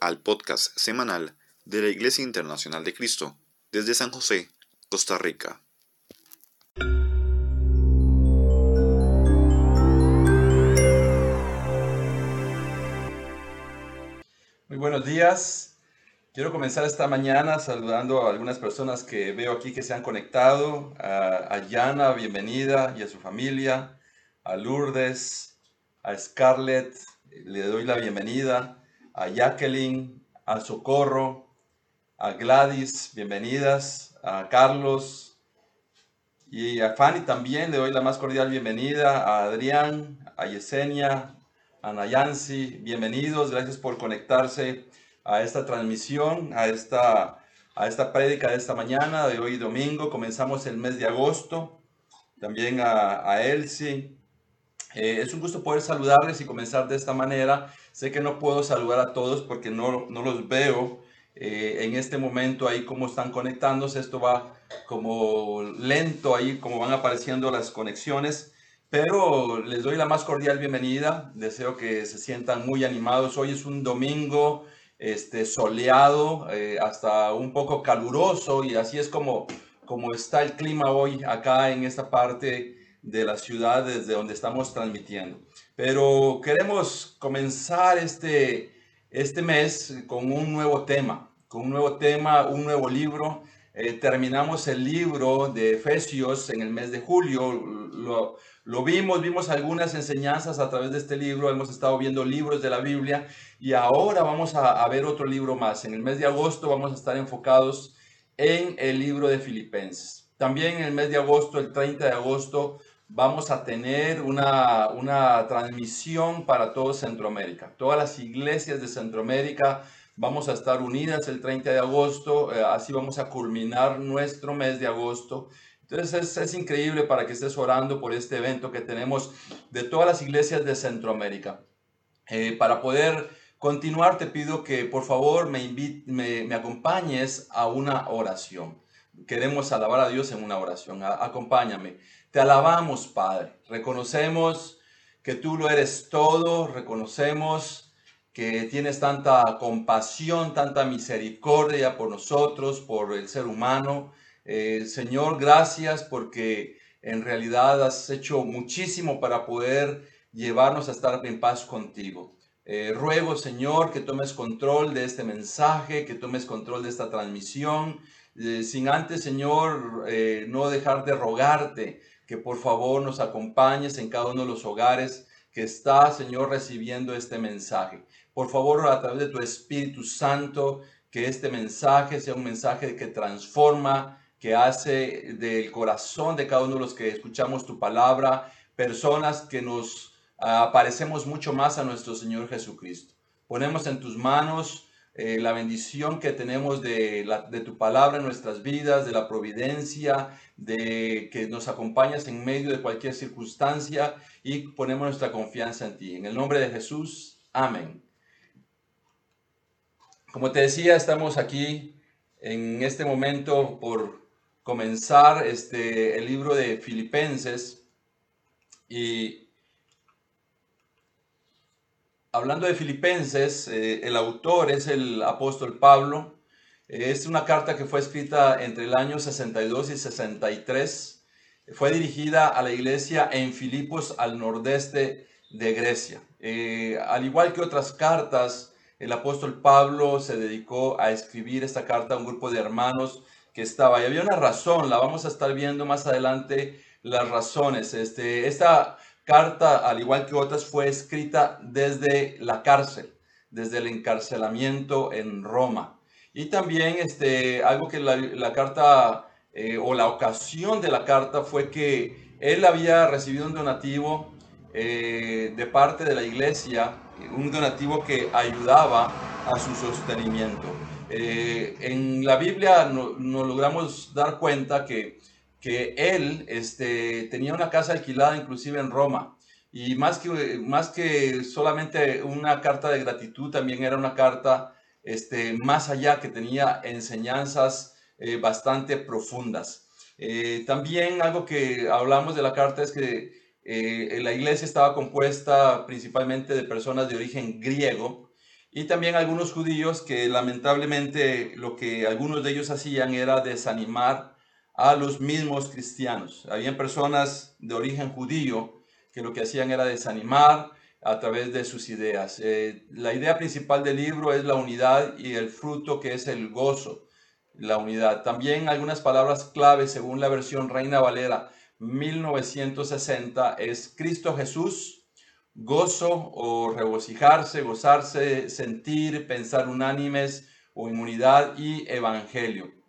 Al podcast semanal de la Iglesia Internacional de Cristo desde San José, Costa Rica. Muy buenos días. Quiero comenzar esta mañana saludando a algunas personas que veo aquí que se han conectado. A Yana, bienvenida, y a su familia. A Lourdes, a Scarlett, le doy la bienvenida a Jacqueline, a Socorro, a Gladys, bienvenidas, a Carlos y a Fanny también le doy la más cordial bienvenida, a Adrián, a Yesenia, a Nayansi, bienvenidos, gracias por conectarse a esta transmisión, a esta, a esta prédica de esta mañana, de hoy domingo, comenzamos el mes de agosto, también a, a Elsie, eh, es un gusto poder saludarles y comenzar de esta manera. Sé que no puedo saludar a todos porque no, no los veo eh, en este momento ahí cómo están conectándose. Esto va como lento ahí, como van apareciendo las conexiones. Pero les doy la más cordial bienvenida. Deseo que se sientan muy animados. Hoy es un domingo este, soleado, eh, hasta un poco caluroso y así es como, como está el clima hoy acá en esta parte de la ciudad desde donde estamos transmitiendo. Pero queremos comenzar este, este mes con un nuevo tema, con un nuevo tema, un nuevo libro. Eh, terminamos el libro de Efesios en el mes de julio. Lo, vimos, vimos algunas enseñanzas a través de este libro. Hemos estado viendo libros de la Biblia y ahora vamos a ver otro libro más. En el mes de agosto vamos a estar enfocados en el libro de Filipenses. También en el mes de agosto, el 30 de agosto, vamos a tener una, una transmisión para todo Centroamérica. Todas las iglesias de Centroamérica vamos a estar unidas el 30 de agosto, eh, así vamos a culminar nuestro mes de agosto. Entonces es, increíble para que estés orando por este evento que tenemos de todas las iglesias de Centroamérica. Eh, para poder continuar, te pido que por favor me, me, me, acompañes a una oración. Queremos alabar a Dios en una oración. acompáñame. Te alabamos, Padre. Reconocemos que tú lo eres todo, reconocemos que tienes tanta compasión, tanta misericordia por nosotros, por el ser humano. Eh, Señor, gracias porque en realidad has hecho muchísimo para poder llevarnos a estar en paz contigo. Eh, ruego, Señor, que tomes control de este mensaje, que tomes control de esta transmisión, eh, sin antes, Señor, no dejar de rogarte que por favor nos acompañes en cada uno de los hogares que está, Señor, recibiendo este mensaje. Por favor, a través de tu Espíritu Santo, que este mensaje sea un mensaje que transforma, que hace del corazón de cada uno de los que escuchamos tu palabra, personas que nos uh, mucho más a nuestro Señor Jesucristo. Ponemos en tus manos eh, la bendición que tenemos de, de, tu palabra en nuestras vidas, de la providencia, de que nos acompañas en medio de cualquier circunstancia y ponemos nuestra confianza en ti. En el nombre de Jesús, amén. Como te decía, estamos aquí en este momento por comenzar este, el libro de Filipenses y hablando de Filipenses, eh, el autor es el apóstol Pablo. Es una carta que fue escrita entre el año 62 y 63. Fue dirigida a la iglesia en Filipos, al nordeste de Grecia. Eh, al igual que otras cartas, el apóstol Pablo se dedicó a escribir esta carta a un grupo de hermanos que estaba. Y había una razón, la vamos a estar viendo más adelante, las razones. Este, esta carta, al igual que otras, fue escrita desde la cárcel, desde el encarcelamiento en Roma. Y también este, algo que la, carta eh, o la ocasión de la carta fue que él había recibido un donativo eh, de parte de la iglesia, un donativo que ayudaba a su sostenimiento. Eh, en la Biblia nos logramos dar cuenta que que él este, tenía una casa alquilada inclusive en Roma. Y más que, más que solamente una carta de gratitud, también era una carta este, más allá que tenía enseñanzas eh, bastante profundas. Eh, también algo que hablamos de la carta es que eh, la iglesia estaba compuesta principalmente de personas de origen griego y también algunos judíos que lamentablemente lo que algunos de ellos hacían era desanimar a los mismos cristianos. Habían personas de origen judío que lo que hacían era desanimar a través de sus ideas. Eh, la idea principal del libro es la unidad y el fruto que es el gozo, la unidad. También algunas palabras clave según la versión Reina Valera 1960 es Cristo Jesús, gozo o regocijarse, gozarse, sentir, pensar unánimes o inmunidad y evangelio.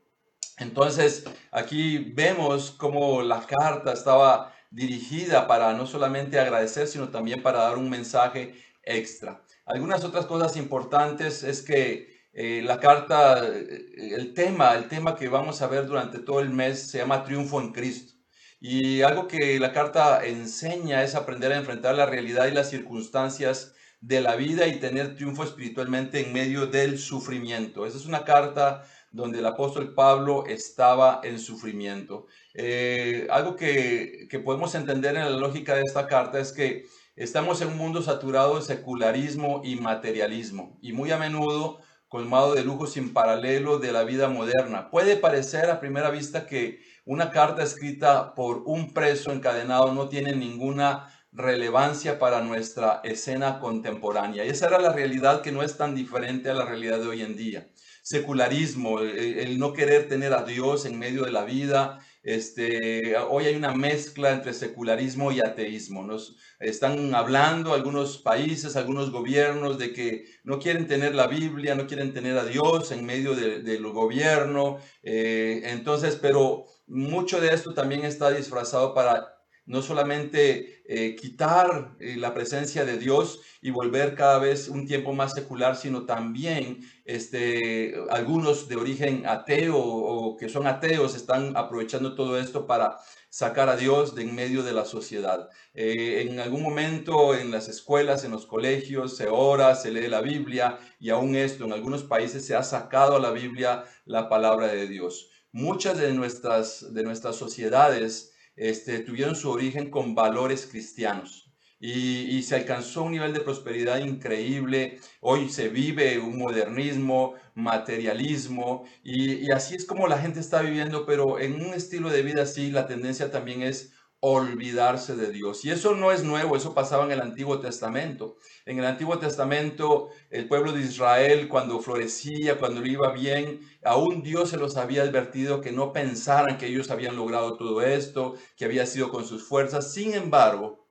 Entonces, aquí vemos cómo la carta estaba dirigida para no solamente agradecer, sino también para dar un mensaje extra. Algunas otras cosas importantes es que eh, la carta, eh, el tema, el tema que vamos a ver durante todo el mes se llama Triunfo en Cristo. Y algo que la carta enseña es aprender a enfrentar la realidad y las circunstancias de la vida y tener triunfo espiritualmente en medio del sufrimiento. Esa es una carta donde el apóstol Pablo estaba en sufrimiento. Eh, algo que, que podemos entender en la lógica de esta carta es que estamos en un mundo saturado de secularismo y materialismo y muy a menudo colmado de lujo sin paralelo de la vida moderna. Puede parecer a primera vista que una carta escrita por un preso encadenado no tiene ninguna relevancia para nuestra escena contemporánea. Y esa era la realidad que no es tan diferente a la realidad de hoy en día. Secularismo, el, no querer tener a Dios en medio de la vida. Este, hoy hay una mezcla entre secularismo y ateísmo. Nos están hablando algunos países, algunos gobiernos de que no quieren tener la Biblia, no quieren tener a Dios en medio del gobierno. Eh, entonces, pero mucho de esto también está disfrazado para no solamente eh, quitar eh, la presencia de Dios y volver cada vez un tiempo más secular, sino también este, algunos de origen ateo o que son ateos están aprovechando todo esto para sacar a Dios de en medio de la sociedad. Eh, en algún momento en las escuelas, en los colegios, se ora, se lee la Biblia y aún esto, en algunos países se ha sacado a la Biblia la palabra de Dios muchas de nuestras, de nuestras sociedades este, tuvieron su origen con valores cristianos. Y, se alcanzó un nivel de prosperidad increíble. Hoy se vive un modernismo, materialismo, y, y, así es como la gente está viviendo, pero en un estilo de vida así, la tendencia también es olvidarse de Dios. Y eso no es nuevo, eso pasaba en el Antiguo Testamento. En el Antiguo Testamento, el pueblo de Israel, cuando florecía, cuando le iba bien, aún Dios se los había advertido que no pensaran que ellos habían logrado todo esto, que había sido con sus fuerzas. Sin embargo,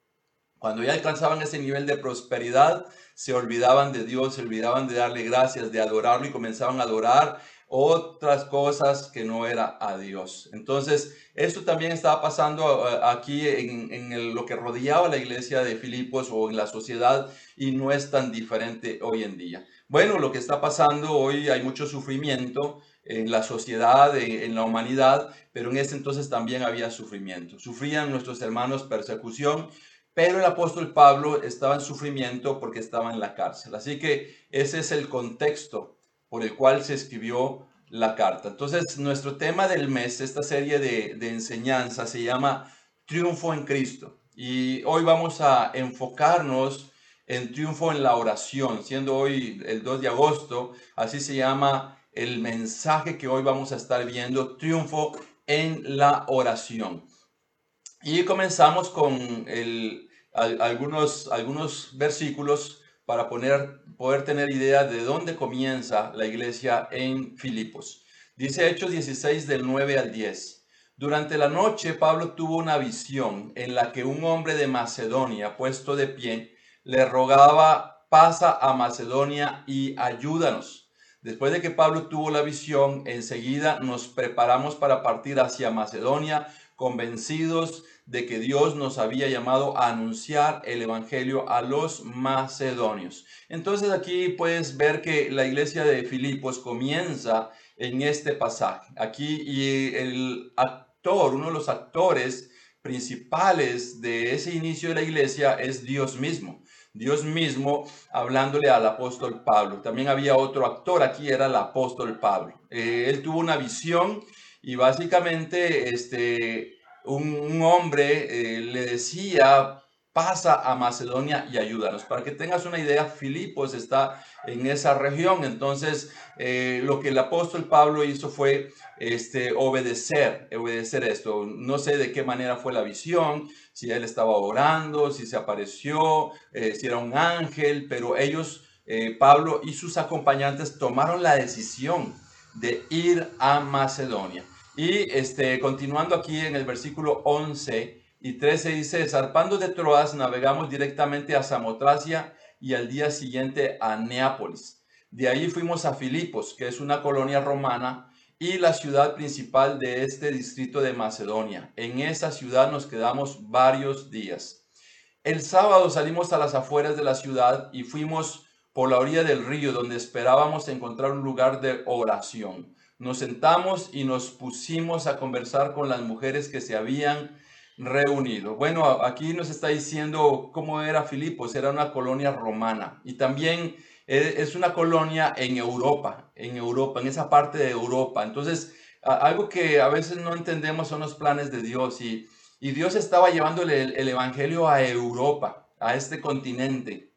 cuando ya alcanzaban ese nivel de prosperidad, se olvidaban de Dios, se olvidaban de darle gracias, de adorarlo y comenzaban a adorar otras cosas que no era a Dios. Entonces, esto también estaba pasando eh, aquí en, lo que rodeaba la iglesia de Filipos o en la sociedad y no es tan diferente hoy en día. Bueno, lo que está pasando hoy hay mucho sufrimiento en la sociedad, en, la humanidad, pero en ese entonces también había sufrimiento. Sufrían nuestros hermanos persecución, pero el apóstol Pablo estaba en sufrimiento porque estaba en la cárcel. Así que ese es el contexto por el cual se escribió la carta. Entonces, nuestro tema del mes, esta serie de, de enseñanza, se llama Triunfo en Cristo. Y hoy vamos a enfocarnos en triunfo en la oración, siendo hoy el 2 de agosto, así se llama el mensaje que hoy vamos a estar viendo, triunfo en la oración. Y comenzamos con el, algunos, algunos versículos para poner, poder tener idea de dónde comienza la iglesia en Filipos. Dice Hechos 16 del 9 al 10. Durante la noche Pablo tuvo una visión en la que un hombre de Macedonia, puesto de pie, le rogaba, pasa a Macedonia y ayúdanos. Después de que Pablo tuvo la visión, enseguida nos preparamos para partir hacia Macedonia, convencidos de que Dios nos había llamado a anunciar el Evangelio a los macedonios. Entonces aquí puedes ver que la iglesia de Filipos comienza en este pasaje. Aquí y el actor, uno de los actores principales de ese inicio de la iglesia es Dios mismo. Dios mismo hablándole al apóstol Pablo. También había otro actor aquí, era el apóstol Pablo. Eh, él tuvo una visión y básicamente este, un, hombre eh, le decía pasa a Macedonia y ayúdanos. Para que tengas una idea, Filipos está en esa región. Entonces, eh, lo que el apóstol Pablo hizo fue este, obedecer, obedecer esto. No sé de qué manera fue la visión, si él estaba orando, si se apareció, eh, si era un ángel, pero ellos, Pablo y sus acompañantes, tomaron la decisión de ir a Macedonia. Y este, continuando aquí en el versículo 11, y 13 dice, zarpando de Troas, navegamos directamente a Samotracia y al día siguiente a Neápolis. De ahí fuimos a Filipos, que es una colonia romana y la ciudad principal de este distrito de Macedonia. En esa ciudad nos quedamos varios días. El sábado salimos a las afueras de la ciudad y fuimos por la orilla del río donde esperábamos encontrar un lugar de oración. Nos sentamos y nos pusimos a conversar con las mujeres que se habían reunido. Bueno, aquí nos está diciendo cómo era Filipos, era una colonia romana y también e, es una colonia en Europa, en Europa, en esa parte de Europa. Entonces, algo que a veces no entendemos son los planes de Dios y, y Dios estaba llevándole el, Evangelio a Europa, a este continente,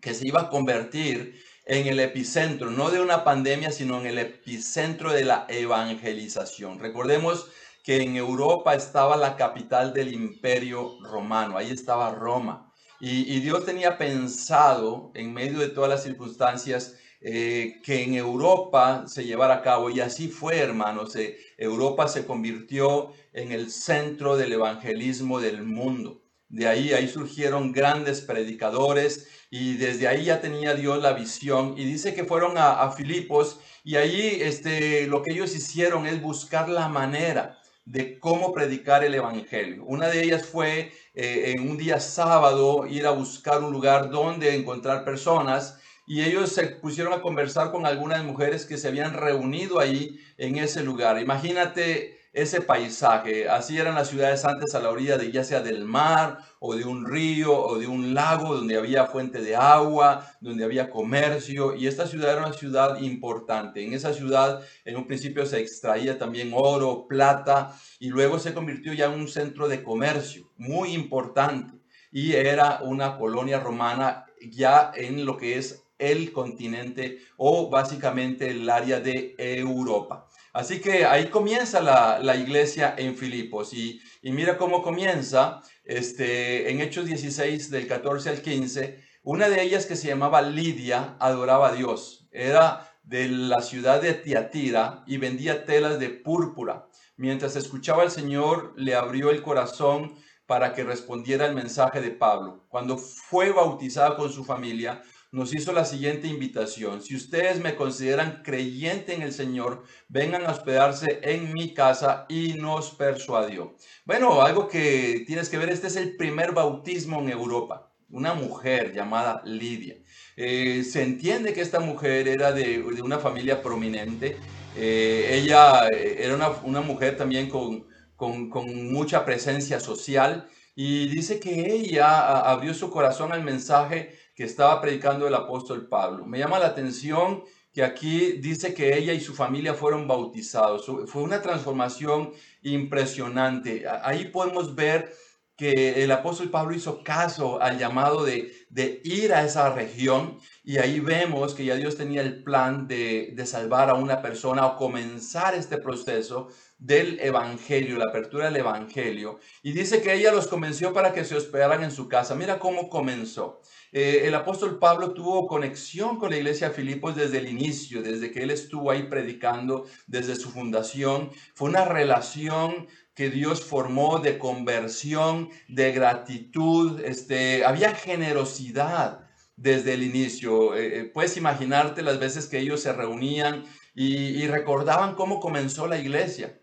que se iba a convertir en el epicentro, no de una pandemia, sino en el epicentro de la evangelización. Recordemos que en Europa estaba la capital del imperio romano, ahí estaba Roma. Y, Dios tenía pensado, en medio de todas las circunstancias, eh, que en Europa se llevara a cabo. Y así fue, hermanos. Eh, Europa se convirtió en el centro del evangelismo del mundo. De ahí, ahí surgieron grandes predicadores y desde ahí ya tenía Dios la visión. Y dice que fueron a, Filipos y ahí este, lo que ellos hicieron es buscar la manera de cómo predicar el Evangelio. Una de ellas fue eh, en un día sábado ir a buscar un lugar donde encontrar personas y ellos se pusieron a conversar con algunas mujeres que se habían reunido ahí en ese lugar. Imagínate ese paisaje. Así eran las ciudades antes a la orilla de ya sea del mar o de un río o de un lago donde había fuente de agua, donde había comercio. Y esta ciudad era una ciudad importante. En esa ciudad en un principio se extraía también oro, plata y luego se convirtió ya en un centro de comercio muy importante. Y era una colonia romana ya en lo que es el continente o básicamente el área de Europa. Así que ahí comienza la, iglesia en Filipos y, mira cómo comienza este, en Hechos 16 del 14 al 15. Una de ellas que se llamaba Lidia adoraba a Dios. Era de la ciudad de Tiatira y vendía telas de púrpura. Mientras escuchaba al Señor, le abrió el corazón para que respondiera el mensaje de Pablo. Cuando fue bautizada con su familia, nos hizo la siguiente invitación. Si ustedes me consideran creyente en el Señor, vengan a hospedarse en mi casa y nos persuadió. Bueno, algo que tienes que ver, este es el primer bautismo en Europa. Una mujer llamada Lidia. Eh, se entiende que esta mujer era de, una familia prominente. Eh, ella eh, era una, mujer también con, con, con mucha presencia social y dice que ella abrió su corazón al mensaje que estaba predicando el apóstol Pablo. Me llama la atención que aquí dice que ella y su familia fueron bautizados. Fue una transformación impresionante. Ahí podemos ver que el apóstol Pablo hizo caso al llamado de, de ir a esa región y ahí vemos que ya Dios tenía el plan de, de salvar a una persona o comenzar este proceso del Evangelio, la apertura del Evangelio. Y dice que ella los convenció para que se hospedaran en su casa. Mira cómo comenzó. Eh, el apóstol Pablo tuvo conexión con la iglesia de Filipos desde el inicio, desde que él estuvo ahí predicando, desde su fundación. Fue una relación que Dios formó de conversión, de gratitud, este, había generosidad desde el inicio. Eh, eh, puedes imaginarte las veces que ellos se reunían y recordaban cómo comenzó la iglesia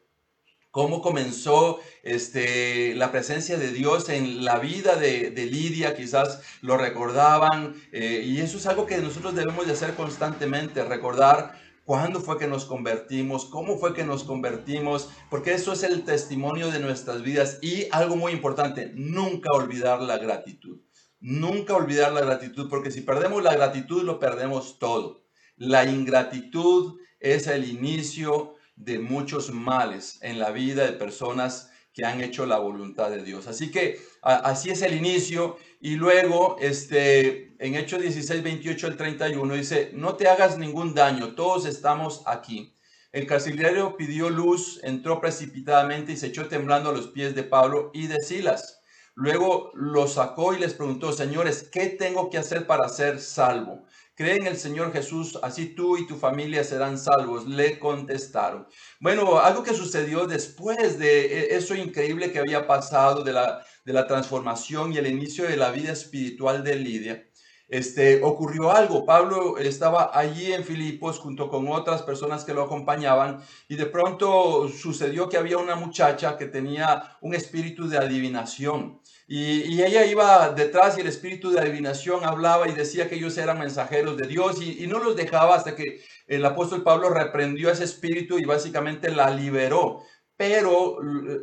cómo comenzó este, la presencia de Dios en la vida de, Lidia, quizás lo recordaban, eh, y eso es algo que nosotros debemos de hacer constantemente, recordar cuándo fue que nos convertimos, cómo fue que nos convertimos, porque eso es el testimonio de nuestras vidas y algo muy importante, nunca olvidar la gratitud. Nunca olvidar la gratitud, porque si perdemos la gratitud, lo perdemos todo. La ingratitud es el inicio de muchos males en la vida de personas que han hecho la voluntad de Dios. Así que así es el inicio y luego este, en Hechos 16, 28 al 31 dice, no te hagas ningún daño, todos estamos aquí. El carcelero pidió luz, entró precipitadamente y se echó temblando a los pies de Pablo y de Silas. Luego los sacó y les preguntó, señores, ¿qué tengo que hacer para ser salvo? Cree en el Señor Jesús, así tú y tu familia serán salvos. Le contestaron. Bueno, algo que sucedió después de e, eso increíble que había pasado, de la, de la transformación y el inicio de la vida espiritual de Lidia, este, ocurrió algo. Pablo estaba allí en Filipos junto con otras personas que lo acompañaban y de pronto sucedió que había una muchacha que tenía un espíritu de adivinación. Y, ella iba detrás y el espíritu de adivinación hablaba y decía que ellos eran mensajeros de Dios y, no los dejaba hasta que el apóstol Pablo reprendió a ese espíritu y básicamente la liberó. Pero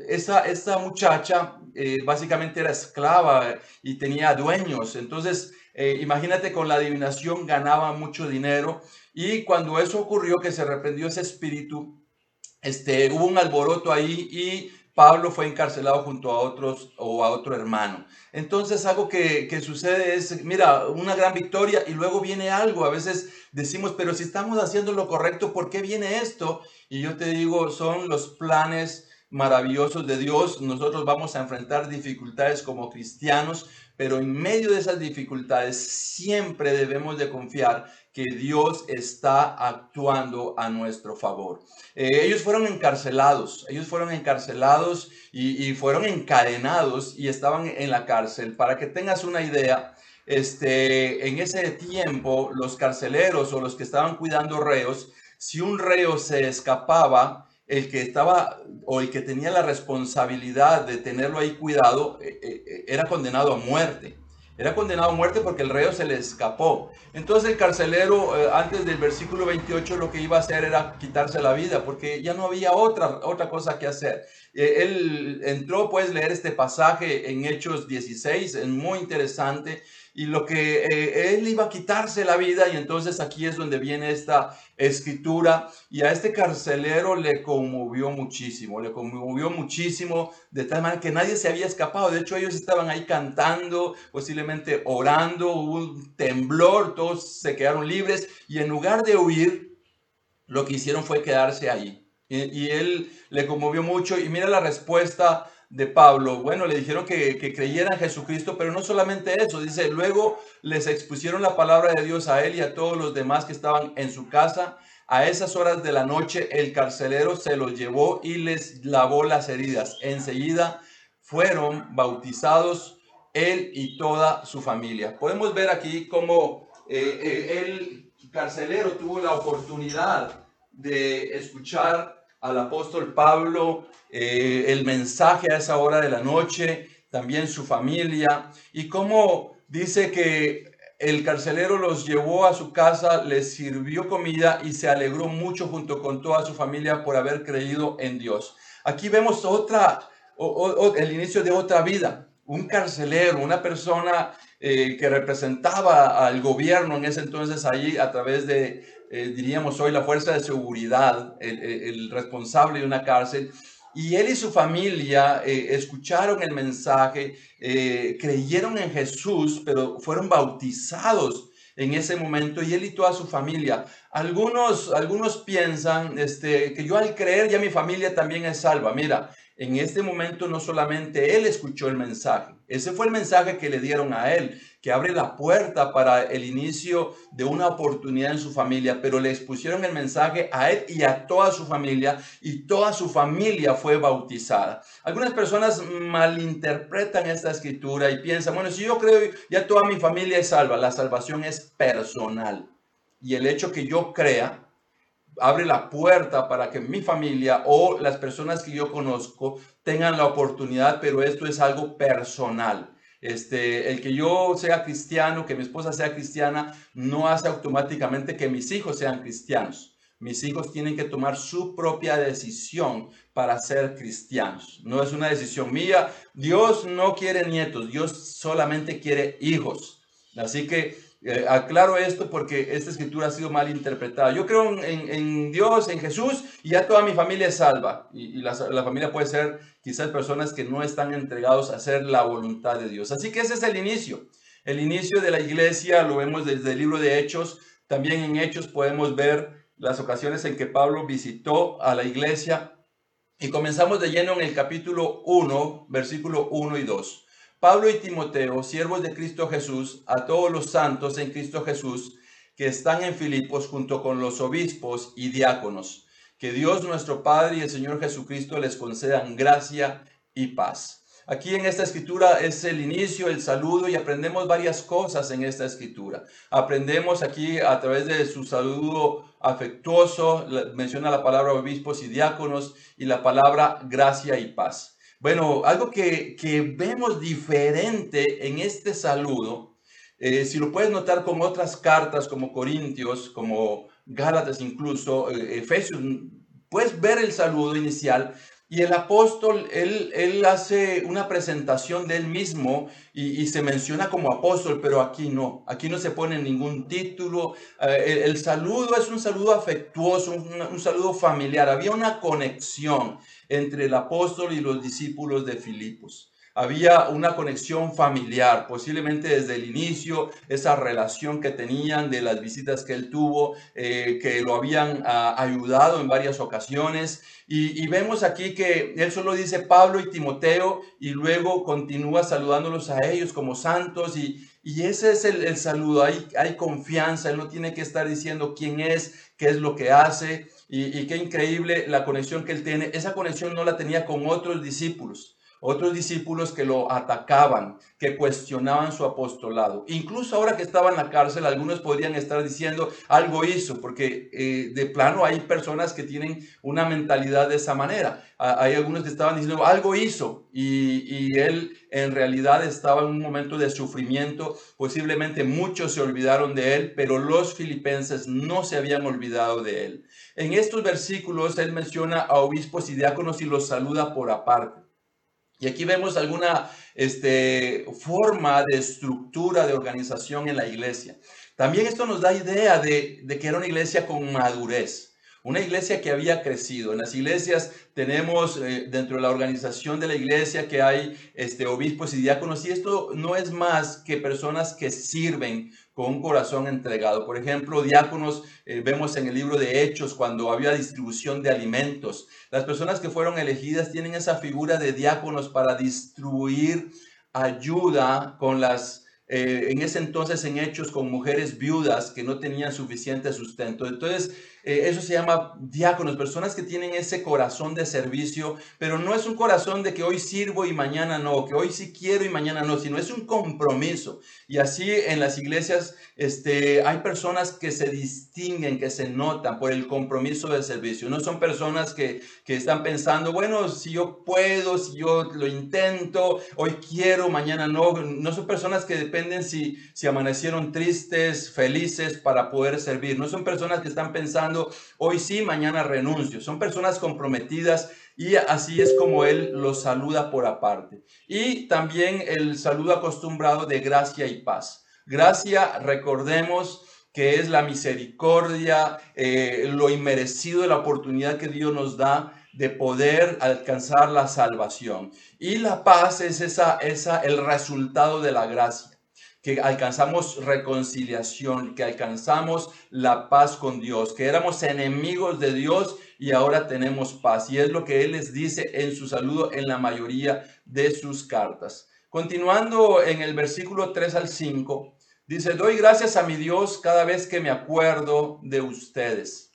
esa, esa muchacha eh, básicamente era esclava y tenía dueños. Entonces, eh, imagínate, con la adivinación ganaba mucho dinero. Y cuando eso ocurrió, que se reprendió ese espíritu, este, hubo un alboroto ahí y Pablo fue encarcelado junto a otros o a otro hermano. Entonces algo que, que, sucede es, mira, una gran victoria y luego viene algo. A veces decimos, pero si estamos haciendo lo correcto, ¿por qué viene esto? Y yo te digo, son los planes maravillosos de Dios. Nosotros vamos a enfrentar dificultades como cristianos, pero en medio de esas dificultades siempre debemos de confiar que Dios está actuando a nuestro favor. Eh, ellos fueron encarcelados, ellos fueron encarcelados y, fueron encadenados y estaban en la cárcel. Para que tengas una idea, este, en ese tiempo los carceleros o los que estaban cuidando reos, si un reo se escapaba, el que estaba o el que tenía la responsabilidad de tenerlo ahí cuidado eh, eh, era condenado a muerte. Era condenado a muerte porque el reo se le escapó. Entonces el carcelero, eh, antes del versículo 28, lo que iba a hacer era quitarse la vida porque ya no había otra, otra cosa que hacer. él entró, puedes leer este pasaje en Hechos 16, es muy interesante y lo que eh, él iba a quitarse la vida y entonces aquí es donde viene esta escritura y a este carcelero le conmovió muchísimo, le conmovió muchísimo de tal manera que nadie se había escapado, de hecho ellos estaban ahí cantando, posiblemente orando, hubo un temblor, todos se quedaron libres y en lugar de huir, lo que hicieron fue quedarse ahí. Y, y él le conmovió mucho y mira la respuesta de Pablo, bueno, le dijeron que, que creyeran en Jesucristo, pero no solamente eso, dice, luego les expusieron la palabra de Dios a él y a todos los demás que estaban en su casa. A esas horas de la noche el carcelero se los llevó y les lavó las heridas. Enseguida fueron bautizados él y toda su familia. Podemos ver aquí cómo eh, eh, el carcelero tuvo la oportunidad de escuchar al apóstol Pablo eh, el mensaje a esa hora de la noche, también su familia, y cómo dice que el carcelero los llevó a su casa, les sirvió comida y se alegró mucho junto con toda su familia por haber creído en Dios. Aquí vemos otra, el inicio de otra vida. Un carcelero, una persona eh, que representaba al gobierno en ese entonces allí a través de, eh, diríamos hoy, la fuerza de seguridad, el responsable de una cárcel, y él y su familia eh, escucharon el mensaje, eh, creyeron en Jesús, pero fueron bautizados en ese momento y él y toda su familia. Algunos, algunos piensan este, que yo al creer ya mi familia también es salva. Mira, en este momento no solamente él escuchó el mensaje, ese fue el mensaje que le dieron a él, que abre la puerta para el inicio de una oportunidad en su familia, pero le expusieron el mensaje a él y a toda su familia y toda su familia fue bautizada. Algunas personas malinterpretan esta escritura y piensan, bueno, si yo creo ya toda mi familia es salva, la salvación es personal. Y el hecho que yo crea abre la puerta para que mi familia o las personas que yo conozco tengan la oportunidad, pero esto es algo personal. Este, el que yo sea cristiano, que mi esposa sea cristiana, no hace automáticamente que mis hijos sean cristianos. Mis hijos tienen que tomar su propia decisión para ser cristianos. No es una decisión mía. Dios no quiere nietos, Dios solamente quiere hijos. Así que Eh, aclaro esto porque esta escritura ha sido mal interpretada. Yo creo en, Dios, en Jesús, y ya toda mi familia es salva. Y, la, la, familia puede ser quizás personas que no están entregados a hacer la voluntad de Dios. Así que ese es el inicio. El inicio de la iglesia lo vemos desde el libro de Hechos. También en Hechos podemos ver las ocasiones en que Pablo visitó a la iglesia. Y comenzamos de lleno en el capítulo 1, versículo 1 y 2. Pablo y Timoteo, siervos de Cristo Jesús, a todos los santos en Cristo Jesús que están en Filipos junto con los obispos y diáconos. Que Dios nuestro Padre y el Señor Jesucristo les concedan gracia y paz. Aquí en esta escritura es el inicio, el saludo y aprendemos varias cosas en esta escritura. Aprendemos aquí a través de su saludo afectuoso, menciona la palabra obispos y diáconos y la palabra gracia y paz. Bueno, algo que, vemos diferente en este saludo, eh, si lo puedes notar con otras cartas como Corintios, como Gálatas incluso, eh, Efesios, puedes ver el saludo inicial, y el apóstol, él, él hace una presentación de él mismo y, se menciona como apóstol, pero aquí no, aquí no se pone ningún título. Eh, el, saludo es un saludo afectuoso, un, saludo familiar. Había una conexión entre el apóstol y los discípulos de Filipos había una conexión familiar, posiblemente desde el inicio, esa relación que tenían de las visitas que él tuvo, eh, que lo habían ah, ayudado en varias ocasiones. Y, vemos aquí que él solo dice Pablo y Timoteo y luego continúa saludándolos a ellos como santos y, ese es el, saludo, hay, hay confianza, él no tiene que estar diciendo quién es, qué es lo que hace y, y qué increíble la conexión que él tiene. Esa conexión no la tenía con otros discípulos otros discípulos que lo atacaban, que cuestionaban su apostolado. Incluso ahora que estaba en la cárcel, algunos podrían estar diciendo algo hizo, porque eh, de plano hay personas que tienen una mentalidad de esa manera. Hay algunos que estaban diciendo algo hizo y, y él en realidad estaba en un momento de sufrimiento. Posiblemente muchos se olvidaron de él, pero los filipenses no se habían olvidado de él. En estos versículos él menciona a obispos y diáconos y los saluda por aparte. Y aquí vemos alguna este, forma de estructura de organización en la iglesia. También esto nos da idea de, que era una iglesia con madurez, una iglesia que había crecido. En las iglesias tenemos eh, dentro de la organización de la iglesia que hay este, obispos y diáconos y esto no es más que personas que sirven con un corazón entregado. Por ejemplo, diáconos, eh, vemos en el libro de Hechos cuando había distribución de alimentos. Las personas que fueron elegidas tienen esa figura de diáconos para distribuir ayuda con las eh, en ese entonces en hechos con mujeres viudas que no tenían suficiente sustento. Entonces, eh, eso se llama diáconos, personas que tienen ese corazón de servicio, pero no es un corazón de que hoy sirvo y mañana no, que hoy sí quiero y mañana no, sino es un compromiso. Y así en las iglesias este, hay personas que se distinguen, que se notan por el compromiso del servicio. No son personas que, que están pensando, bueno, si yo puedo, si yo lo intento, hoy quiero, mañana no. No son personas que dependen si, si amanecieron tristes, felices para poder servir. No son personas que están pensando, hoy sí, mañana renuncio. Son personas comprometidas y así es como Él los saluda por aparte. Y también el saludo acostumbrado de gracia y paz. Gracia, recordemos que es la misericordia, eh, lo inmerecido de la oportunidad que Dios nos da de poder alcanzar la salvación. Y la paz es esa, esa, el resultado de la gracia que alcanzamos reconciliación, que alcanzamos la paz con Dios, que éramos enemigos de Dios y ahora tenemos paz. Y es lo que Él les dice en su saludo en la mayoría de sus cartas. Continuando en el versículo 3 al 5, dice, doy gracias a mi Dios cada vez que me acuerdo de ustedes.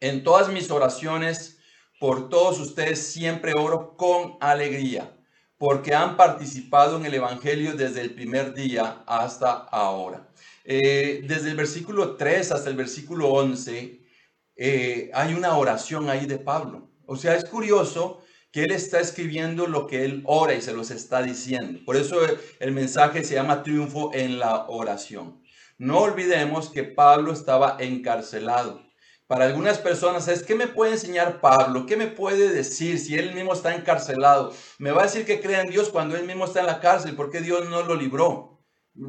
En todas mis oraciones, por todos ustedes siempre oro con alegría porque han participado en el Evangelio desde el primer día hasta ahora. Eh, desde el versículo 3 hasta el versículo 11 eh, hay una oración ahí de Pablo. O sea, es curioso que él está escribiendo lo que él ora y se los está diciendo. Por eso el mensaje se llama triunfo en la oración. No olvidemos que Pablo estaba encarcelado. Para algunas personas es, ¿qué me puede enseñar Pablo? ¿Qué me puede decir si él mismo está encarcelado? Me va a decir que crea en Dios cuando él mismo está en la cárcel, porque Dios no lo libró.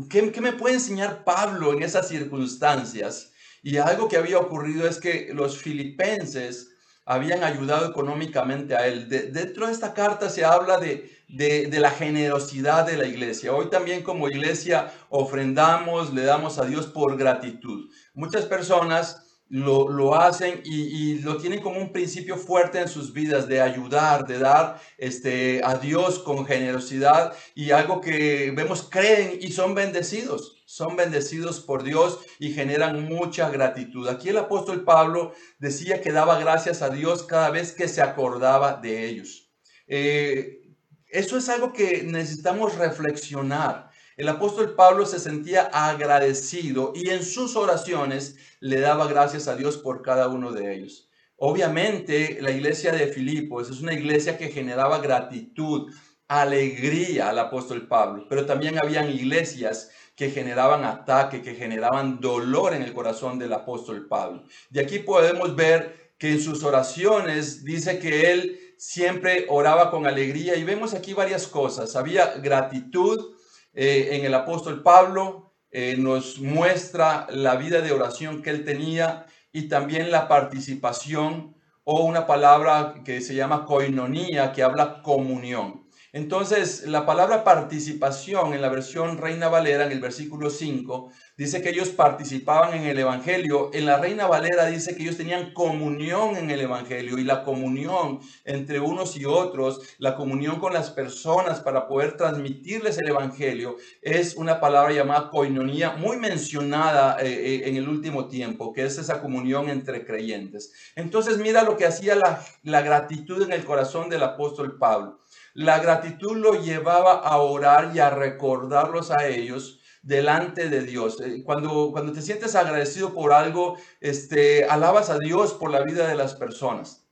¿qué, ¿qué me puede enseñar Pablo en esas circunstancias? Y algo que había ocurrido es que los filipenses habían ayudado económicamente a él. dentro de esta carta se habla de, de, la generosidad de la iglesia. Hoy también como iglesia ofrendamos, le damos a Dios por gratitud. Muchas personas lo, hacen y, lo tienen como un principio fuerte en sus vidas de ayudar, de dar este, a Dios con generosidad y algo que vemos, creen y son bendecidos son bendecidos por Dios y generan mucha gratitud. Aquí el apóstol Pablo decía que daba gracias a Dios cada vez que se acordaba de ellos. Eh, eso es algo que necesitamos reflexionar. El apóstol Pablo se sentía agradecido y en sus oraciones le daba gracias a Dios por cada uno de ellos. Obviamente la iglesia de Filipos es una iglesia que generaba gratitud, alegría al apóstol Pablo, pero también habían iglesias que generaban ataque, que generaban dolor en el corazón del apóstol Pablo. De aquí podemos ver que en sus oraciones dice que él siempre oraba con alegría y vemos aquí varias cosas. Había gratitud eh, en el apóstol Pablo, eh, nos muestra la vida de oración que él tenía y también la participación o una palabra que se llama koinonía, que habla comunión. Entonces, la palabra participación en la versión Reina Valera, en el versículo 5, dice que ellos participaban en el Evangelio. En la Reina Valera dice que ellos tenían comunión en el Evangelio y la comunión entre unos y otros, la comunión con las personas para poder transmitirles el Evangelio, es una palabra llamada koinonía, muy mencionada eh, eh, en el último tiempo, que es esa comunión entre creyentes. Entonces, mira lo que hacía la, la gratitud en el corazón del apóstol Pablo. La gratitud lo llevaba a orar y a recordarlos a ellos delante de Dios. Eh, cuando, cuando te sientes agradecido por algo, este, alabas a Dios por la vida de las personas.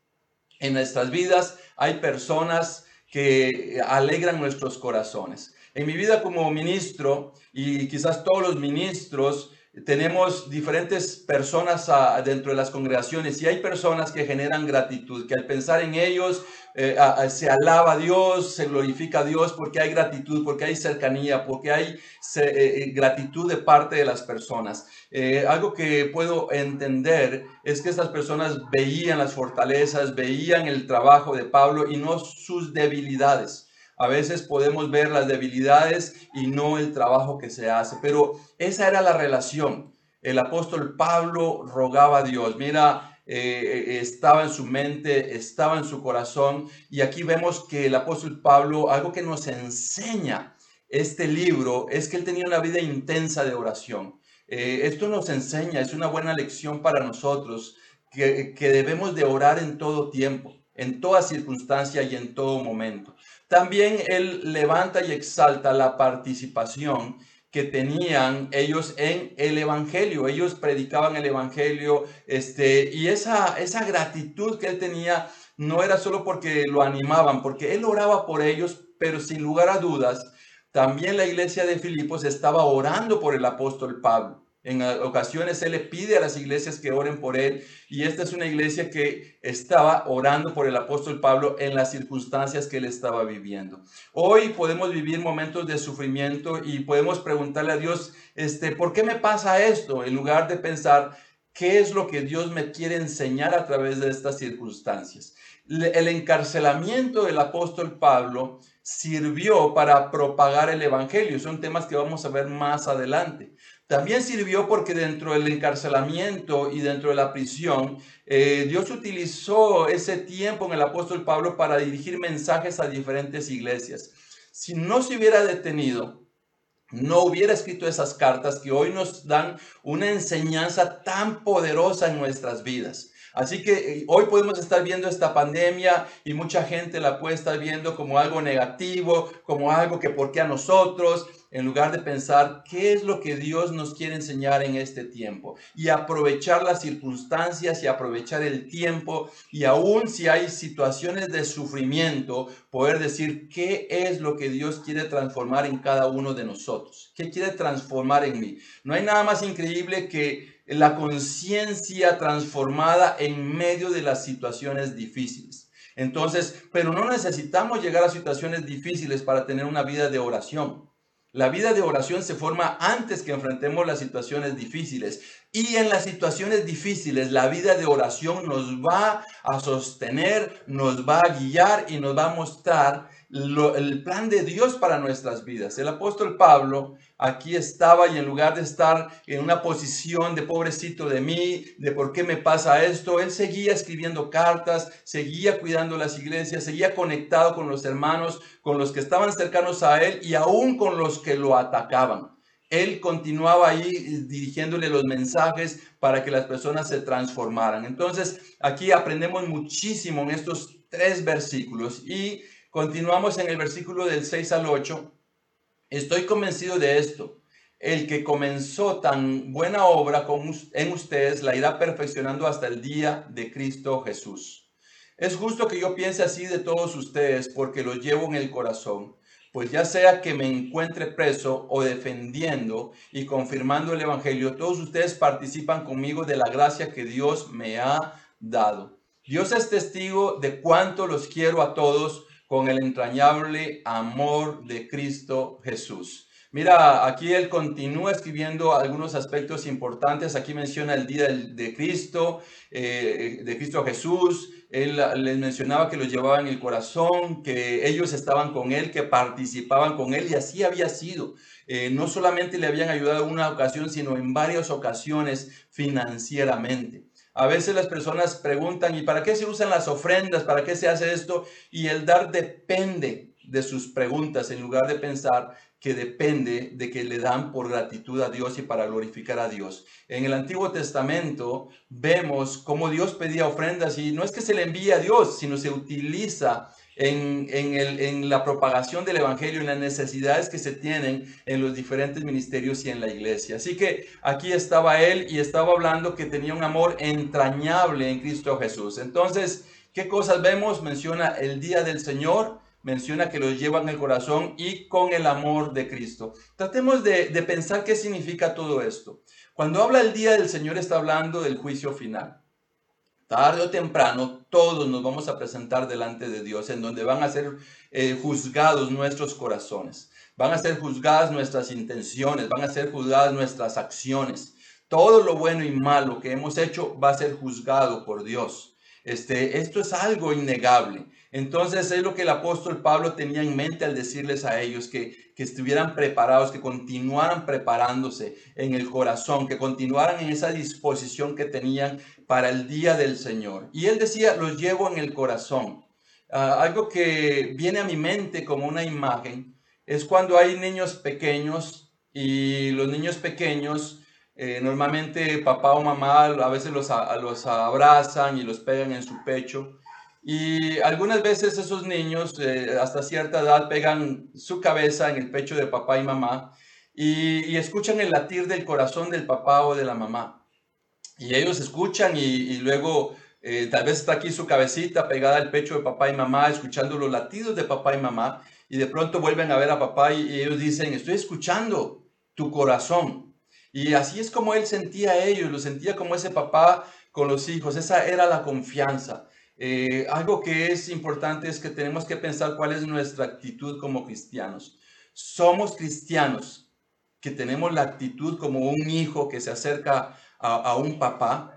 En nuestras vidas hay personas que alegran nuestros corazones. En mi vida como ministro, y quizás todos los ministros, tenemos diferentes personas ah, dentro de las congregaciones y hay personas que generan gratitud, que al pensar en ellos eh, se alaba a Dios, se glorifica a Dios porque hay gratitud, porque hay cercanía, porque hay eh, eh, gratitud de parte de las personas. algo que puedo entender es que estas personas veían las fortalezas, veían el trabajo de Pablo y no sus debilidades. A veces podemos ver las debilidades y no el trabajo que se hace, pero esa era la relación. El apóstol Pablo rogaba a Dios, mira, eh, estaba en su mente, estaba en su corazón, y aquí vemos que el apóstol Pablo, algo que nos enseña este libro, es que él tenía una vida intensa de oración. Eh, esto nos enseña, es una buena lección para nosotros, que, que debemos de orar en todo tiempo, en toda circunstancia y en todo momento. También él levanta y exalta la participación que tenían ellos en el Evangelio. Ellos predicaban el Evangelio este, y esa, esa gratitud que él tenía no era solo porque lo animaban, porque él oraba por ellos, pero sin lugar a dudas, también la iglesia de Filipos estaba orando por el apóstol Pablo. En ocasiones Él le pide a las iglesias que oren por Él y esta es una iglesia que estaba orando por el apóstol Pablo en las circunstancias que Él estaba viviendo. Hoy podemos vivir momentos de sufrimiento y podemos preguntarle a Dios, este, ¿por qué me pasa esto? En lugar de pensar, ¿qué es lo que Dios me quiere enseñar a través de estas circunstancias? El encarcelamiento del apóstol Pablo sirvió para propagar el Evangelio. Son temas que vamos a ver más adelante. También sirvió porque dentro del encarcelamiento y dentro de la prisión, eh, Dios utilizó ese tiempo en el apóstol Pablo para dirigir mensajes a diferentes iglesias. Si no se hubiera detenido, no hubiera escrito esas cartas que hoy nos dan una enseñanza tan poderosa en nuestras vidas. Así que eh, hoy podemos estar viendo esta pandemia y mucha gente la puede estar viendo como algo negativo, como algo que por qué a nosotros, en lugar de pensar qué es lo que Dios nos quiere enseñar en este tiempo y aprovechar las circunstancias y aprovechar el tiempo y aún si hay situaciones de sufrimiento, poder decir qué es lo que Dios quiere transformar en cada uno de nosotros, qué quiere transformar en mí. No hay nada más increíble que la conciencia transformada en medio de las situaciones difíciles. Entonces, pero no necesitamos llegar a situaciones difíciles para tener una vida de oración. La vida de oración se forma antes que enfrentemos las situaciones difíciles. Y en las situaciones difíciles, la vida de oración nos va a sostener, nos va a guiar y nos va a mostrar el plan de Dios para nuestras vidas. El apóstol Pablo aquí estaba y en lugar de estar en una posición de pobrecito de mí, de por qué me pasa esto, él seguía escribiendo cartas, seguía cuidando las iglesias, seguía conectado con los hermanos, con los que estaban cercanos a él y aún con los que lo atacaban. Él continuaba ahí dirigiéndole los mensajes para que las personas se transformaran. Entonces, aquí aprendemos muchísimo en estos tres versículos y continuamos en el versículo del 6 al 8 Estoy convencido de esto. El que comenzó tan buena obra en ustedes la irá perfeccionando hasta el día de Cristo Jesús. Es justo que yo piense así de todos ustedes porque los llevo en el corazón, pues ya sea que me encuentre preso o defendiendo y confirmando el Evangelio, todos ustedes participan conmigo de la gracia que Dios me ha dado. Dios es testigo de cuánto los quiero a todos con el entrañable amor de Cristo Jesús. Mira, aquí él continúa escribiendo algunos aspectos importantes. Aquí menciona el día de Cristo, eh, de Cristo Jesús. Él les mencionaba que los llevaba en el corazón, que ellos estaban con él, que participaban con él y así había sido. Eh, no solamente le habían ayudado en una ocasión, sino en varias ocasiones financieramente. A veces las personas preguntan, ¿y para qué se usan las ofrendas? ¿Para qué se hace esto? Y el dar depende de sus preguntas en lugar de pensar que depende de que le dan por gratitud a Dios y para glorificar a Dios. En el Antiguo Testamento vemos cómo Dios pedía ofrendas y no es que se le envíe a Dios, sino se utiliza en, en, la propagación del Evangelio, en las necesidades que se tienen en los diferentes ministerios y en la iglesia. Así que aquí estaba él y estaba hablando que tenía un amor entrañable en Cristo Jesús. Entonces, ¿qué cosas vemos? Menciona el día del Señor, menciona que los lleva en el corazón y con el amor de Cristo. Tratemos de, de pensar qué significa todo esto. Cuando habla el día del Señor está hablando del juicio final tarde o temprano, todos nos vamos a presentar delante de Dios, en donde van a ser eh, juzgados nuestros corazones, van a ser juzgadas nuestras intenciones, van a ser juzgadas nuestras acciones. Todo lo bueno y malo que hemos hecho va a ser juzgado por Dios. Este, esto es algo innegable. Entonces es lo que el apóstol Pablo tenía en mente al decirles a ellos que, que estuvieran preparados, que continuaran preparándose en el corazón, que continuaran en esa disposición que tenían para el día del Señor. Y él decía, los llevo en el corazón. Ah, algo que viene a mi mente como una imagen es cuando hay niños pequeños y los niños pequeños eh, normalmente papá o mamá a veces los, los abrazan y los pegan en su pecho. Y algunas veces esos niños eh, hasta cierta edad pegan su cabeza en el pecho de papá y mamá y, escuchan el latir del corazón del papá o de la mamá. Y ellos escuchan y, luego eh, tal vez está aquí su cabecita pegada al pecho de papá y mamá, escuchando los latidos de papá y mamá. Y de pronto vuelven a ver a papá y ellos dicen, estoy escuchando tu corazón. Y así es como él sentía a ellos, lo sentía como ese papá con los hijos, esa era la confianza. Eh, algo que es importante es que tenemos que pensar cuál es nuestra actitud como cristianos. Somos cristianos que tenemos la actitud como un hijo que se acerca a, un papá,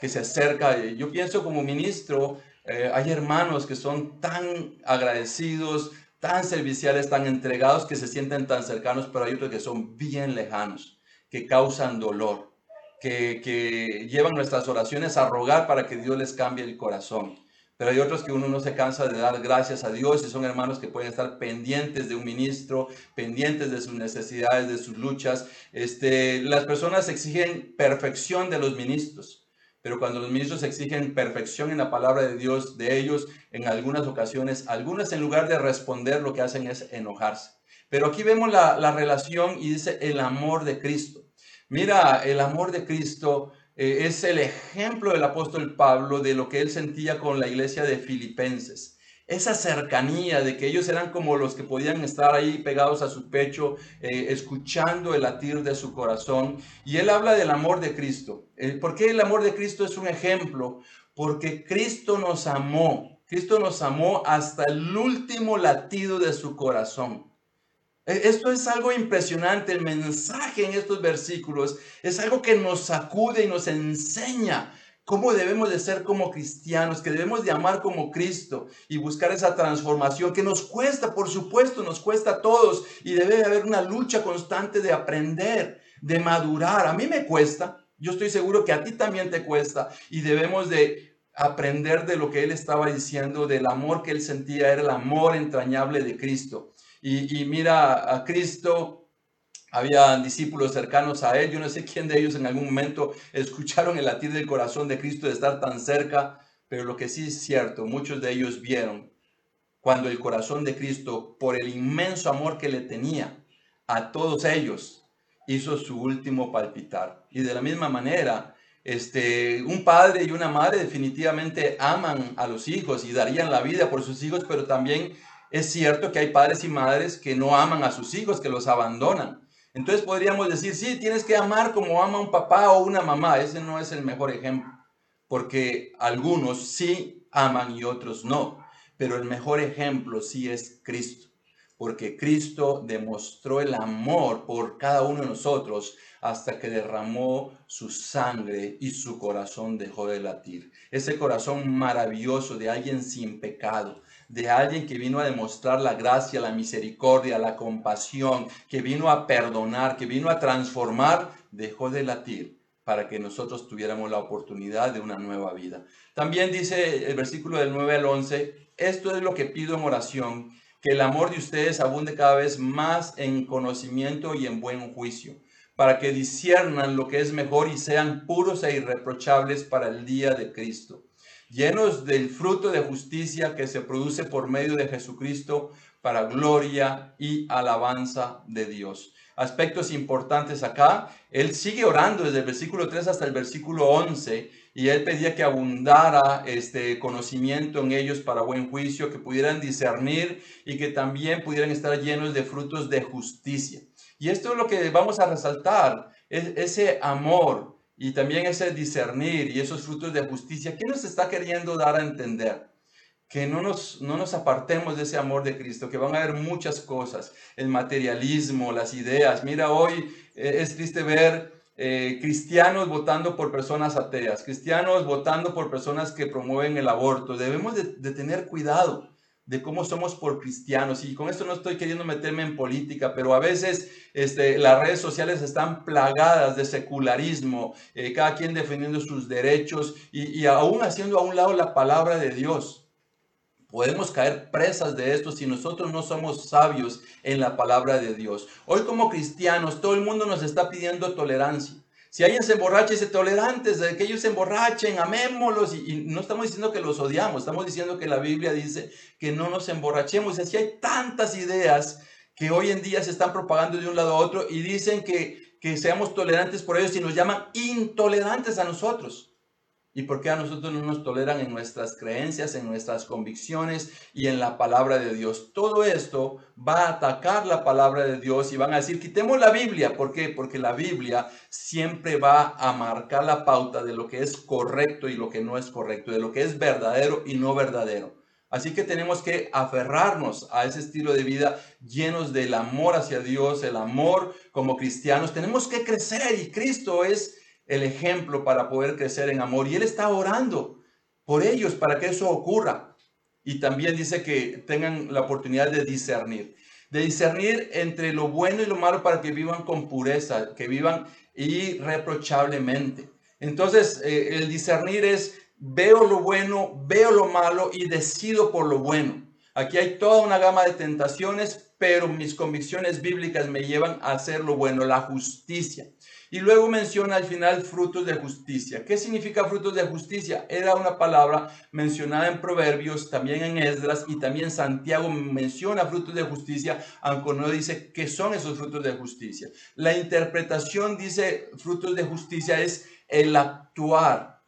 que se acerca. Yo pienso como ministro, eh, hay hermanos que son tan agradecidos, tan serviciales, tan entregados, que se sienten tan cercanos, pero hay otros que son bien lejanos que causan dolor, que, que llevan nuestras oraciones a rogar para que Dios les cambie el corazón. Pero hay otros que uno no se cansa de dar gracias a Dios y son hermanos que pueden estar pendientes de un ministro, pendientes de sus necesidades, de sus luchas. Este, las personas exigen perfección de los ministros, pero cuando los ministros exigen perfección en la palabra de Dios de ellos, en algunas ocasiones, algunas en lugar de responder lo que hacen es enojarse. Pero aquí vemos la, la relación y dice el amor de Cristo. Mira, el amor de Cristo eh, es el ejemplo del apóstol Pablo de lo que él sentía con la iglesia de Filipenses. Esa cercanía de que ellos eran como los que podían estar ahí pegados a su pecho, eh, escuchando el latir de su corazón. Y él habla del amor de Cristo. Eh, ¿Por qué el amor de Cristo es un ejemplo? Porque Cristo nos amó. Cristo nos amó hasta el último latido de su corazón. E, esto es algo impresionante, el mensaje en estos versículos es algo que nos sacude y nos enseña cómo debemos de ser como cristianos, que debemos de amar como Cristo y buscar esa transformación que nos cuesta, por supuesto, nos cuesta a todos y debe haber una lucha constante de aprender, de madurar. A mí me cuesta, yo estoy seguro que a ti también te cuesta y debemos de aprender de lo que él estaba diciendo, del amor que él sentía, era el amor entrañable de Cristo. Y, mira, a Cristo había discípulos cercanos a él. Yo no sé quién de ellos en algún momento escucharon el latir del corazón de Cristo de estar tan cerca, pero lo que sí es cierto, muchos de ellos vieron cuando el corazón de Cristo, por el inmenso amor que le tenía a todos ellos, hizo su último palpitar. Y de la misma manera, este, un padre y una madre definitivamente aman a los hijos y darían la vida por sus hijos, pero también es cierto que hay padres y madres que no aman a sus hijos, que los abandonan. Entonces podríamos decir, sí, tienes que amar como ama un papá o una mamá. Ese no es el mejor ejemplo, porque algunos sí aman y otros no. Pero el mejor ejemplo sí es Cristo, porque Cristo demostró el amor por cada uno de nosotros hasta que derramó su sangre y su corazón dejó de latir. Ese corazón maravilloso de alguien sin pecado, de alguien que vino a demostrar la gracia, la misericordia, la compasión, que vino a perdonar, que vino a transformar, dejó de latir para que nosotros tuviéramos la oportunidad de una nueva vida. También dice el versículo del 9 al 11, esto es lo que pido en oración, que el amor de ustedes abunde cada vez más en conocimiento y en buen juicio, para que disiernan lo que es mejor y sean puros e irreprochables para el día de Cristo llenos del fruto de justicia que se produce por medio de Jesucristo para gloria y alabanza de Dios. Aspectos importantes acá. Él sigue orando desde el versículo 3 hasta el versículo 11 y él pedía que abundara este conocimiento en ellos para buen juicio, que pudieran discernir y que también pudieran estar llenos de frutos de justicia. Y esto es lo que vamos a resaltar, es ese amor, y también ese discernir y esos frutos de justicia, ¿qué nos está queriendo dar a entender? Que no nos, no nos apartemos de ese amor de Cristo, que van a haber muchas cosas, el materialismo, las ideas. Mira, hoy eh, es triste ver eh, cristianos votando por personas ateas, cristianos votando por personas que promueven el aborto. Debemos de, tener cuidado de cómo somos por cristianos. Y con esto no estoy queriendo meterme en política, pero a veces este, las redes sociales están plagadas de secularismo, eh, cada quien defendiendo sus derechos y, y aún haciendo a un lado la palabra de Dios. Podemos caer presas de esto si nosotros no somos sabios en la palabra de Dios. Hoy como cristianos, todo el mundo nos está pidiendo tolerancia. Si alguien se emborracha, dice tolerantes, de que ellos se emborrachen, amémoslos. Y, no estamos diciendo que los odiamos, estamos diciendo que la Biblia dice que no nos emborrachemos. Y así hay tantas ideas que hoy en día se están propagando de un lado a otro y dicen que, que seamos tolerantes por ellos y nos llaman intolerantes a nosotros. ¿Y por qué a nosotros no nos toleran en nuestras creencias, en nuestras convicciones y en la palabra de Dios? Todo esto va a atacar la palabra de Dios y van a decir, quitemos la Biblia. ¿Por qué? Porque la Biblia siempre va a marcar la pauta de lo que es correcto y lo que no es correcto, de lo que es verdadero y no verdadero. Así que tenemos que aferrarnos a ese estilo de vida llenos del amor hacia Dios, el amor como cristianos. Tenemos que crecer y Cristo es el ejemplo para poder crecer en amor. Y Él está orando por ellos para que eso ocurra. Y también dice que tengan la oportunidad de discernir. De discernir entre lo bueno y lo malo para que vivan con pureza, que vivan irreprochablemente. Entonces, eh, el discernir es veo lo bueno, veo lo malo y decido por lo bueno. Aquí hay toda una gama de tentaciones, pero mis convicciones bíblicas me llevan a hacer lo bueno, la justicia. Y luego menciona al final frutos de justicia. ¿Qué significa frutos de justicia? Era una palabra mencionada en Proverbios, también en Esdras y también Santiago menciona frutos de justicia, aunque no dice qué son esos frutos de justicia. La interpretación dice frutos de justicia es el actuar,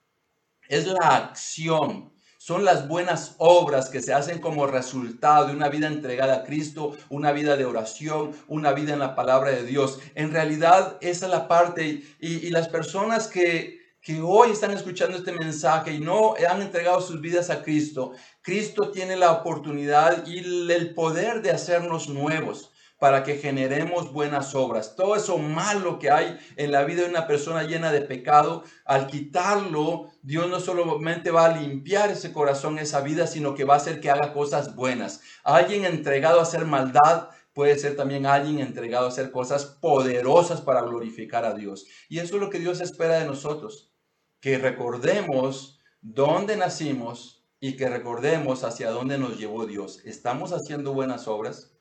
es la acción, son las buenas obras que se hacen como resultado de una vida entregada a Cristo, una vida de oración, una vida en la palabra de Dios. En realidad, esa es la parte y, las personas que, que hoy están escuchando este mensaje y no han entregado sus vidas a Cristo, Cristo tiene la oportunidad y el poder de hacernos nuevos para que generemos buenas obras. Todo eso malo que hay en la vida de una persona llena de pecado, al quitarlo, Dios no solamente va a limpiar ese corazón, esa vida, sino que va a hacer que haga cosas buenas. Alguien entregado a hacer maldad puede ser también alguien entregado a hacer cosas poderosas para glorificar a Dios. Y eso es lo que Dios espera de nosotros, que recordemos dónde nacimos y que recordemos hacia dónde nos llevó Dios. ¿Estamos haciendo buenas obras?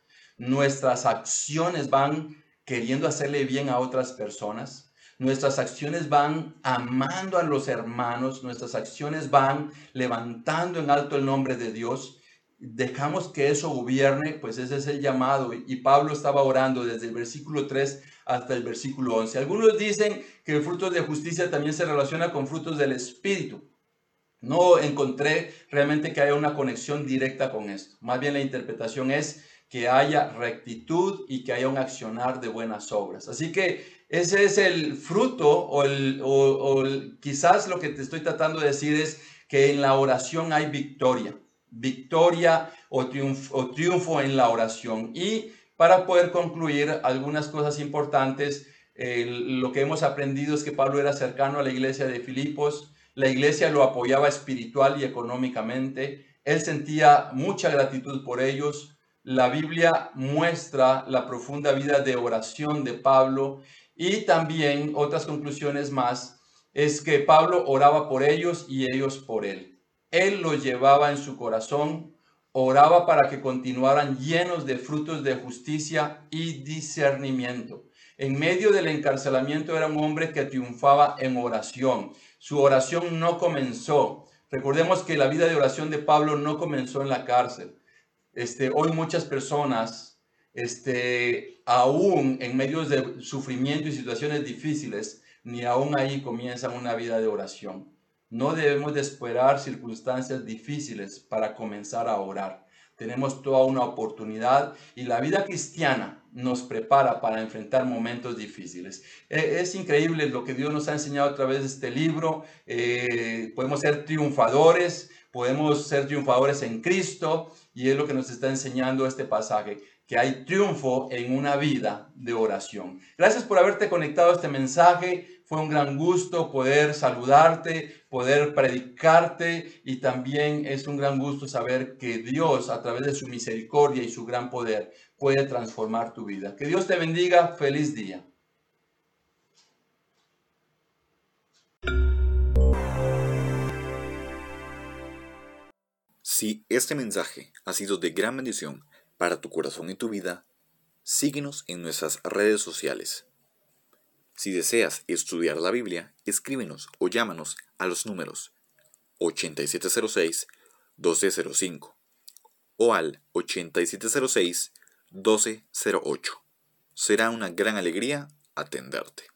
Nuestras acciones van queriendo hacerle bien a otras personas, nuestras acciones van amando a los hermanos, nuestras acciones van levantando en alto el nombre de Dios. Dejamos que eso gobierne, pues ese es el llamado. Y Pablo estaba orando desde el versículo 3 hasta el versículo 11. Algunos dicen que el fruto de justicia también se relaciona con frutos del Espíritu. No encontré realmente que haya una conexión directa con esto. Más bien la interpretación es que haya rectitud y que haya un accionar de buenas obras. Así que ese es el fruto o, quizás lo que te estoy tratando de decir es que en la oración hay victoria, victoria o triunfo en la oración. Y para poder concluir algunas cosas importantes, lo que hemos aprendido es que Pablo era cercano a la iglesia de Filipos, la iglesia lo apoyaba espiritual y económicamente, él sentía mucha gratitud por ellos, la Biblia muestra la profunda vida de oración de Pablo y también otras conclusiones más es que Pablo oraba por ellos y ellos por él. Él los llevaba en su corazón, oraba para que continuaran llenos de frutos de justicia y discernimiento. En medio del encarcelamiento era un hombre que triunfaba en oración. Su oración no comenzó. Recordemos que la vida de oración de Pablo no comenzó en la cárcel. Este, hoy muchas personas, este, aún en medio de sufrimiento y situaciones difíciles, ni aún ahí comienzan una vida de oración. No debemos de esperar circunstancias difíciles para comenzar a orar. Tenemos toda una oportunidad y la vida cristiana nos prepara para enfrentar momentos difíciles. E, es increíble lo que Dios nos ha enseñado a través de este libro. Eh, podemos ser triunfadores, podemos ser triunfadores en Cristo y es lo que nos está enseñando este pasaje, que hay triunfo en una vida de oración. Gracias por haberte conectado a este mensaje. Fue un gran gusto poder saludarte, poder predicarte y también es un gran gusto saber que Dios a través de su misericordia y su gran poder puede transformar tu vida. Que Dios te bendiga. Feliz día. Si este mensaje ha sido de gran bendición para tu corazón y tu vida, síguenos en nuestras redes sociales. Si deseas estudiar la Biblia, escríbenos o llámanos a los números 8706-1205 o al 8706-1208. Será una gran alegría atenderte.